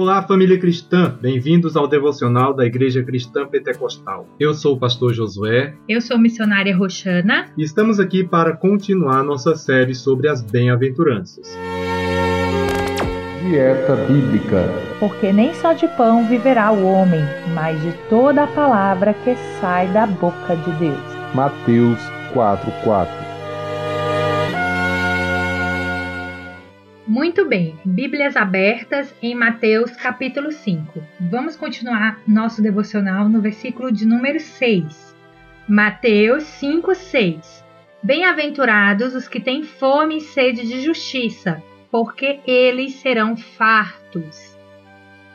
Olá, família cristã! Bem-vindos ao devocional da Igreja Cristã Pentecostal. Eu sou o pastor Josué. Eu sou missionária Roxana. E estamos aqui para continuar nossa série sobre as bem-aventuranças. Dieta Bíblica. Porque nem só de pão viverá o homem, mas de toda a palavra que sai da boca de Deus. Mateus 4:4. Muito bem, Bíblias abertas em Mateus capítulo 5. Vamos continuar nosso devocional no versículo de número 6. Mateus 5, 6. Bem-aventurados os que têm fome e sede de justiça, porque eles serão fartos.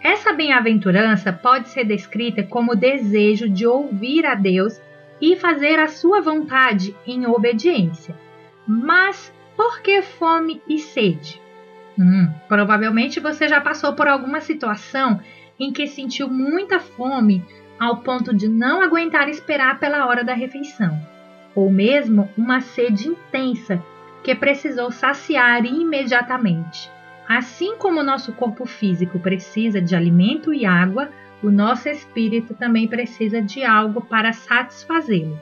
Essa bem-aventurança pode ser descrita como desejo de ouvir a Deus e fazer a sua vontade em obediência. Mas por que fome e sede? Hum, provavelmente você já passou por alguma situação em que sentiu muita fome ao ponto de não aguentar esperar pela hora da refeição, ou mesmo uma sede intensa que precisou saciar imediatamente. Assim como o nosso corpo físico precisa de alimento e água, o nosso espírito também precisa de algo para satisfazê-lo.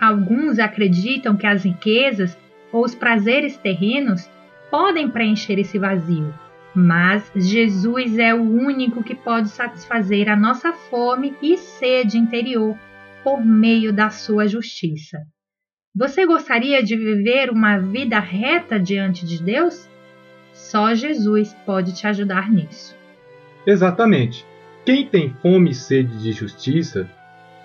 Alguns acreditam que as riquezas ou os prazeres terrenos podem preencher esse vazio, mas Jesus é o único que pode satisfazer a nossa fome e sede interior por meio da sua justiça. Você gostaria de viver uma vida reta diante de Deus? Só Jesus pode te ajudar nisso. Exatamente. Quem tem fome e sede de justiça,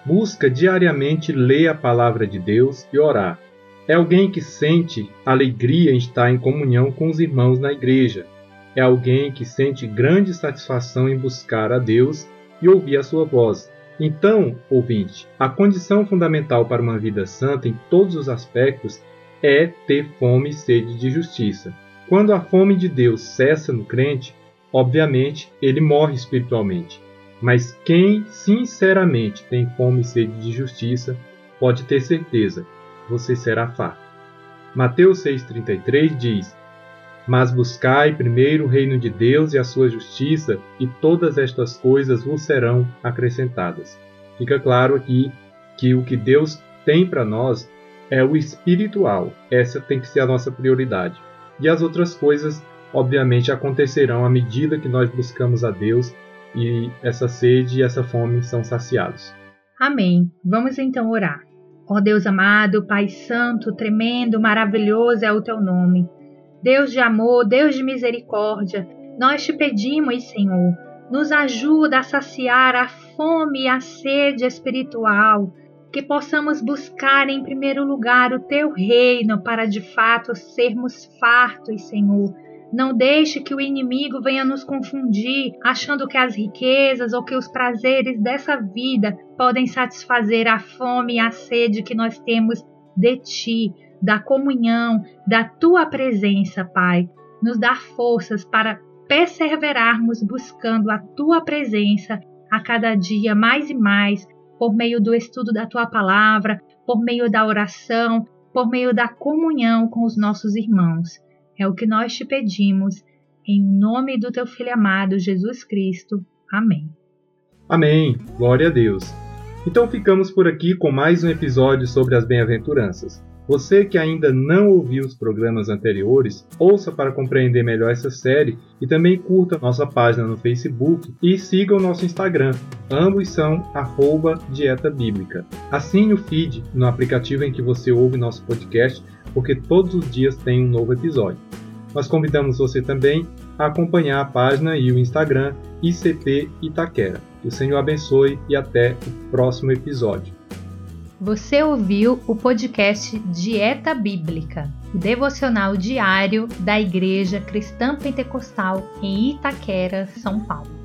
busca diariamente ler a palavra de Deus e orar. É alguém que sente alegria em estar em comunhão com os irmãos na igreja. É alguém que sente grande satisfação em buscar a Deus e ouvir a sua voz. Então, ouvinte, a condição fundamental para uma vida santa em todos os aspectos é ter fome e sede de justiça. Quando a fome de Deus cessa no crente, obviamente ele morre espiritualmente. Mas quem sinceramente tem fome e sede de justiça pode ter certeza você será farto. Mateus 6,33 diz: Mas buscai primeiro o reino de Deus e a sua justiça, e todas estas coisas vos serão acrescentadas. Fica claro aqui que o que Deus tem para nós é o espiritual. Essa tem que ser a nossa prioridade. E as outras coisas, obviamente, acontecerão à medida que nós buscamos a Deus e essa sede e essa fome são saciados. Amém. Vamos então orar. Ó oh Deus amado, Pai Santo, tremendo, maravilhoso é o teu nome. Deus de amor, Deus de misericórdia, nós te pedimos, Senhor, nos ajuda a saciar a fome e a sede espiritual, que possamos buscar em primeiro lugar o teu reino para de fato sermos fartos, Senhor não deixe que o inimigo venha nos confundir, achando que as riquezas ou que os prazeres dessa vida podem satisfazer a fome e a sede que nós temos de ti, da comunhão, da tua presença, Pai. Nos dá forças para perseverarmos buscando a tua presença a cada dia mais e mais, por meio do estudo da tua palavra, por meio da oração, por meio da comunhão com os nossos irmãos. É o que nós te pedimos, em nome do teu Filho amado, Jesus Cristo. Amém. Amém. Glória a Deus. Então ficamos por aqui com mais um episódio sobre as bem-aventuranças. Você que ainda não ouviu os programas anteriores, ouça para compreender melhor essa série e também curta nossa página no Facebook e siga o nosso Instagram. Ambos são Dieta Bíblica. Assine o feed no aplicativo em que você ouve nosso podcast, porque todos os dias tem um novo episódio. Nós convidamos você também a acompanhar a página e o Instagram ICP Itaquera. Que o Senhor abençoe e até o próximo episódio. Você ouviu o podcast Dieta Bíblica, o devocional diário da Igreja Cristã Pentecostal em Itaquera, São Paulo.